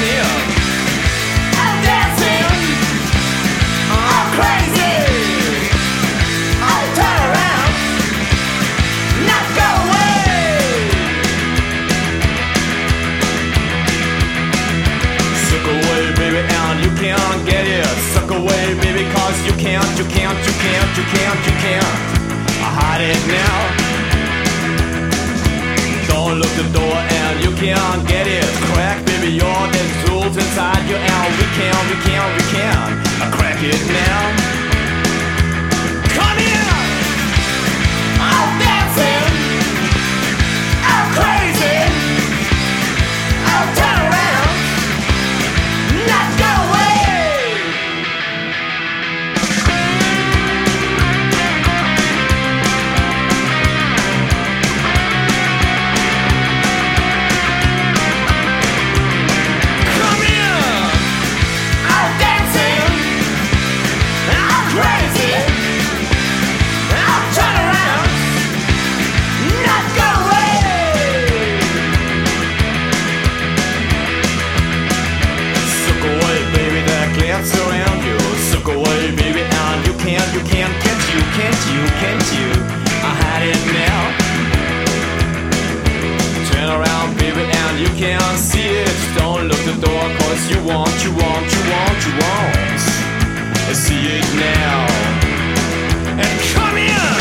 you. I'm dancing. I'm crazy. I turn around. Not go away. Suck away, baby, and you can't get it. Suck away, you can't, you can't, you can't, you can't, you can't. I hide it now. Can't get it. Crack, baby, you're the tools inside you and we can, we can, we can I crack it now. Around you. Suck away, baby, and you can't, you can't, can't you, can't you, can't you? I had it now. Turn around, baby, and you can't see it. Don't look the door, cause you want, you want, you want, you want. See it now. And come here!